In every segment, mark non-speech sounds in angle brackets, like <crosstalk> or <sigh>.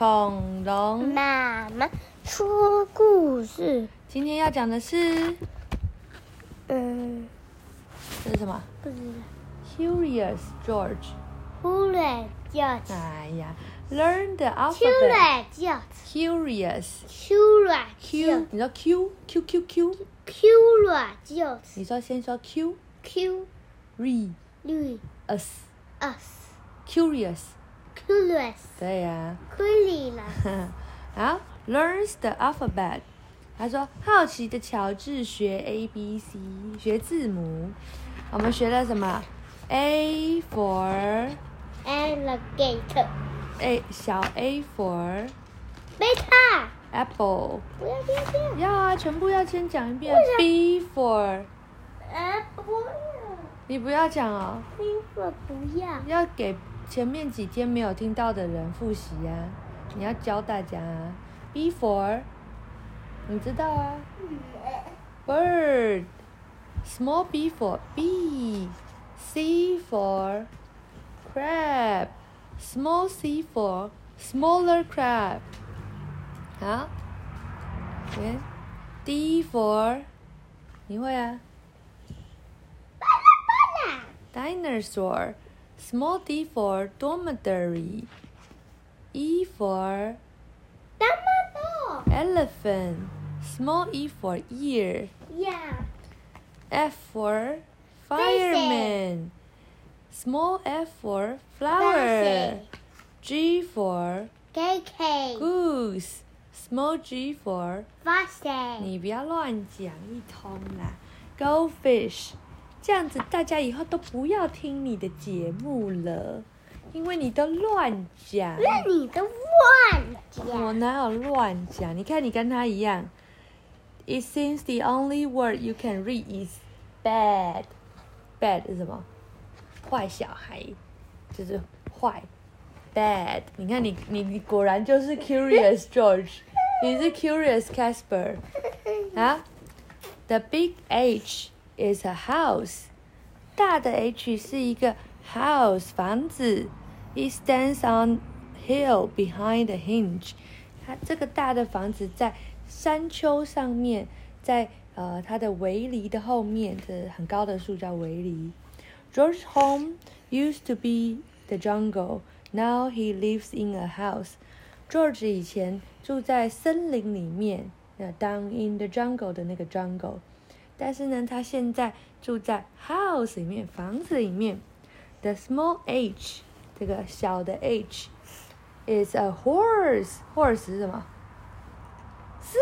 恐龙。妈妈说故事。今天要讲的是，嗯，这是什么不知道。？Curious George。忽然叫哎呀，Learn the 突 alphabet. Curious. 突然 Q，你说 Q Q Q Q，突然叫你说先说 Q Q R Louis S us Curious。Curious 对呀、可以了。好，learns the alphabet。他说，好奇的乔治学 A B C，学字母。我们学了什么？A for alligator A 小 A for beta apple。不要不要不要要啊，全部要先讲一遍。B for apple 你不要讲哦，，B for 不要要给前面几天没有听到的人复习啊。你要教大家啊。B for 你知道啊。bird. Small b for bee. C for crab. Small c for smaller crab. 好，对，D for 你会啊？Dinosaur. Small d for dormitory. E for 大妈的 elephant. Small e for ear. 呀 F for fireman. Small f for flower. G for K K goose. Small g for 发现你不要乱讲一通啦。Goldfish， 这样子大家以后都不要听你的节目了，因为你都乱讲。那你都乱讲。我哪有乱讲？你看你跟他一样。It seems the only word you can read is bad. Bad 是什么？坏小孩，就是坏。Bad，你看你你你果然就是 Curious George，你是 Curious Casper 啊。The big H is a house，大的 H 是一个 house 房子。It stands on hill behind the hinge。它这个大的房子在山丘上面，在呃它的围篱的后面，这很高的树叫围篱。George's home used to be the jungle. Now he lives in a house. George 以前住在森林里面，呃，down in the jungle 的那个 jungle。但是呢，他现在住在 house 里面，房子里面。The small h，这个小的 h is a horse. Horse 是什么？是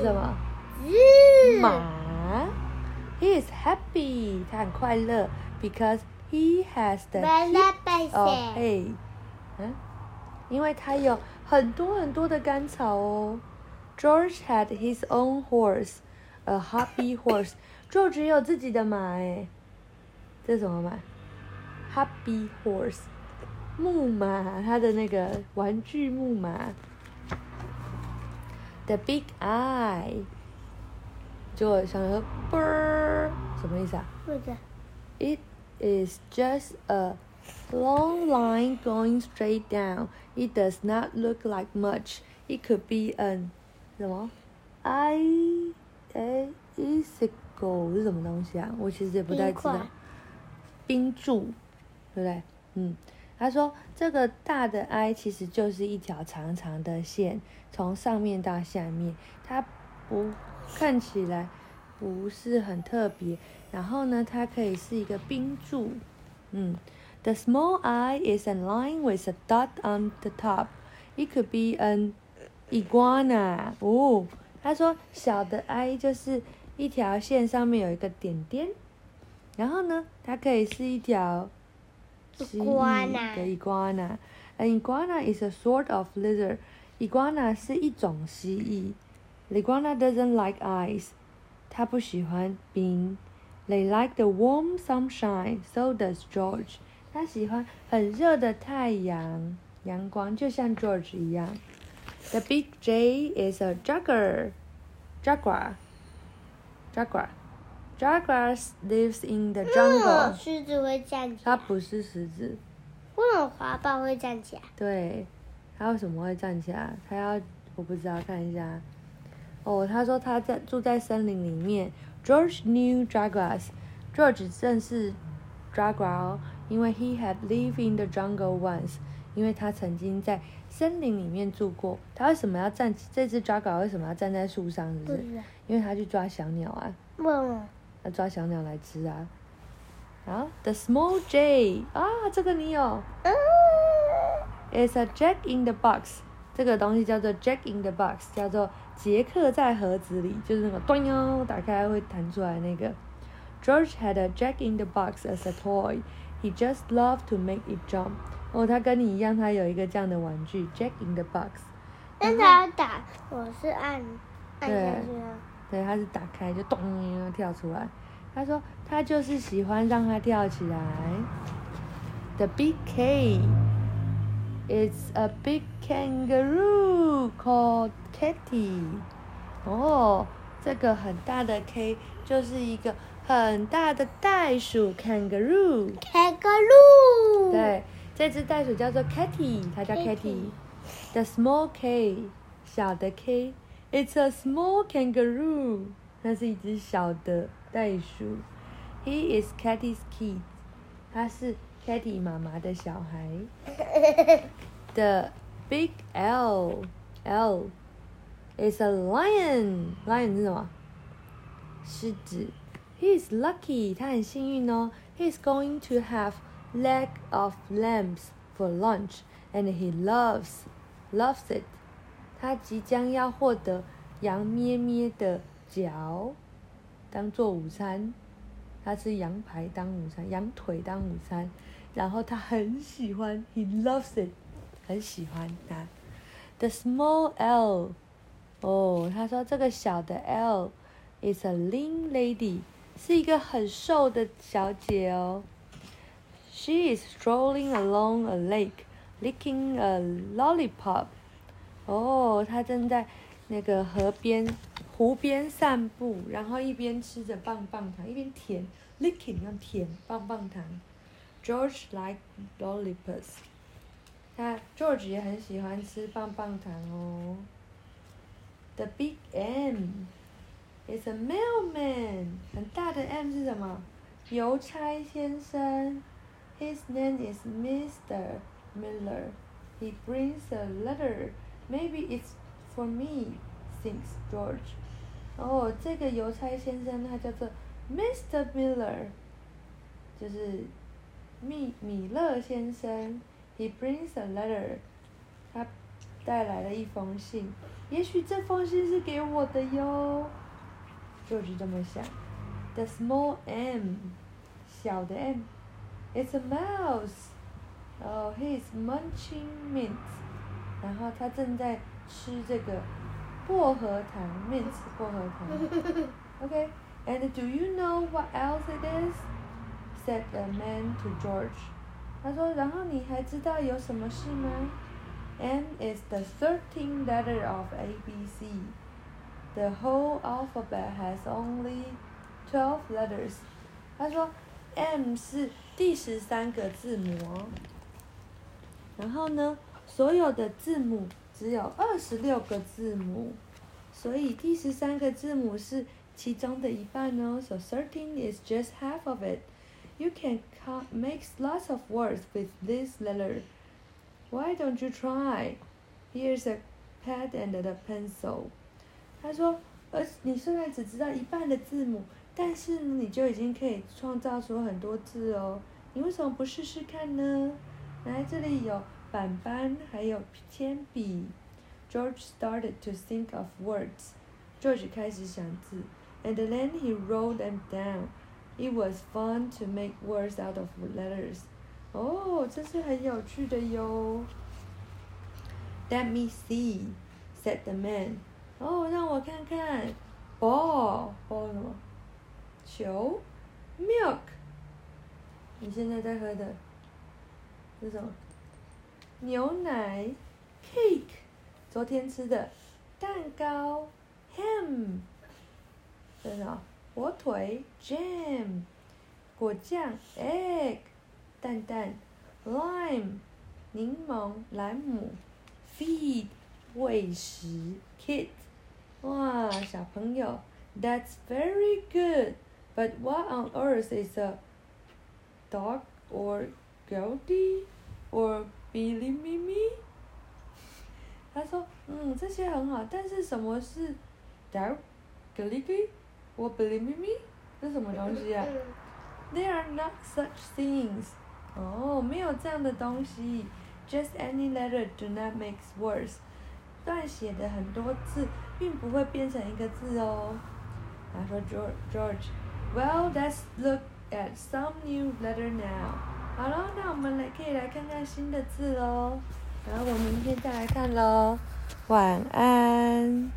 什么？字马。He is happy，他很快乐，because he has the 巴拉巴 of 塞 hay。嗯，因为他有很多很多的干草哦。George had his own horse, a hobby horse. George 也有自己的马哎，这是什么马？Hobby horse，木马，他的那个玩具木马。The big eye，就我想说，啵儿，什么意思啊？不知道 It is just a long line going straight down. It does not look like much. It could be an 什么 i a icicle 是什么东西啊？我其实也不太知道冰柱，对不对？嗯，他说这个大的 I 其实就是一条长长的线，从上面到下面，它不看起来不是很特别。然后呢，它可以是一个冰柱。嗯，The small eye is a line with a dot on the top. It could be an iguana. 哦，他说小的 I 就是一条线上面有一个点点。然后呢，它可以是一条蜥蜴的 iguana。An iguana is a sort of lizard. Iguana 是一种蜥蜴。Iguana doesn't like ice. 它不喜欢冰。They like the warm sunshine. So does George. 他喜欢很热的太阳，阳光，就像 George 一样。The big J is a jaguar. Jaguar. Jaguar. Jaguar lives in the 哦 jungle. 狮子会站起它。不是狮子，为什么滑板会站起来？对，它为什么会站起来？它要我不知道，看一下。哦，他说他在住在森林里面。George knew jaguars. George 正是 jaguar，因为 he had lived in the jungle once，因为他曾经在森林里面住过。他为什么要站？这只 jaguar 为什么要站在树上？是不是？不是，因为他去抓小鸟啊，为什么？要抓小鸟来吃啊。好，the small jay 啊，这个你有。嗯 It's a Jack in the box，这个东西叫做 Jack in the box，叫做杰克在盒子里，就是那个咚哟打开会弹出来那个。George had a Jack in the box as a toy. He just loved to make it jump. 哦，他跟你一样，他有一个这样的玩具 Jack in the box。但他打，我是按按下去啊。对，他是打开就咚跳出来。他说他就是喜欢让它跳起来。The big K. It's a big kangaroo called Kitty. 哦，这个很大的 K 就是一个很大的袋鼠 kangaroo。开个路。。对，这只袋鼠叫做 Kitty，它叫 Kitty Kitty。The small K，小的 K，It's a small kangaroo，它是一只小的袋鼠。He is Kitty's kid，他是 Kitty 妈妈的小孩。The <laughs> big L L is a lion. Lion 是什么？狮子。 He is lucky. 他很幸运哦。He is going to have leg of lambs for lunch, and he loves loves it. 他即将要获得羊咩咩的脚，当做午餐。他吃羊排当午餐，羊腿当午餐，然后他很喜欢，he loves it，很喜欢它。The small L，哦，他说这个小的 L is a lean lady，是一个很瘦的小姐哦。She is strolling along a lake, licking a lollipop。哦，她正在那个河边、湖边散步，然后一边吃着棒棒糖，一边舔，licking 用舔棒棒糖。George like lollipops。他 George 也很喜欢吃棒棒糖哦。The big M It's a mailman。很大的 M 是什么？邮差先生。His name is Mr. Miller. He brings a letter. Maybe it's for me, thinks George. 哦，这个邮差先生他叫做 Mr. Miller，就是米米勒先生。He brings a letter. 他带来了一封信，也许这封信是给我的哟。就是这么想。The small M，小的 M。It's a mouse. Oh, he's munching mint. 然后他正在吃这个薄荷糖，mint 薄荷糖。Okay. And <laughs> do you know what else it is? Said the man to George. 他说，然后你还知道有什么事吗？M is the thirteenth letter of A B C. The whole alphabet has only twelve letters. 他说，M 是第十三个字母哦。然后呢，所有的字母只有二十六个字母，所以第十三个字母是其中的一半哦。So thirteen is just half of it. You can ca- make lots of words with this letter. Why don't you try? Here's a pad and a pencil. 他说，而你虽然只知道一半的字母，但是，你就已经可以创造出很多字哦。你为什么不试试看呢？来，这里有板板，还有铅笔。George started to think of words. George 开始想字，and then he wrote them down. It was fun to make words out of letters. 哦，这是很有趣的哟。Let me see, said the man. 哦，让我看看。ball ball 什么？球，milk。你现在在喝的是什么？牛奶，cake。昨天吃的蛋糕，ham。这是什么？火腿，jam。果酱，egg。蛋蛋 lime 柠檬莱姆，feed 喂食，kid 哇小朋友，That's very good. But what on earth is a dog or Goldie or Billy Mimi？他说，嗯，这些很好，但是什么是 <laughs> dog、Goldie 或 Billy Mimi？这什么东西啊？There <laughs> are not such things. 哦，没有这样的东西。Just any letter do not make words. 断写的很多字，并不会变成一个字哦。他说 George，George，Well，let's look at some new letter now. 好了，那我们来可以来看看新的字哦。然后我明天再来看喽。晚安。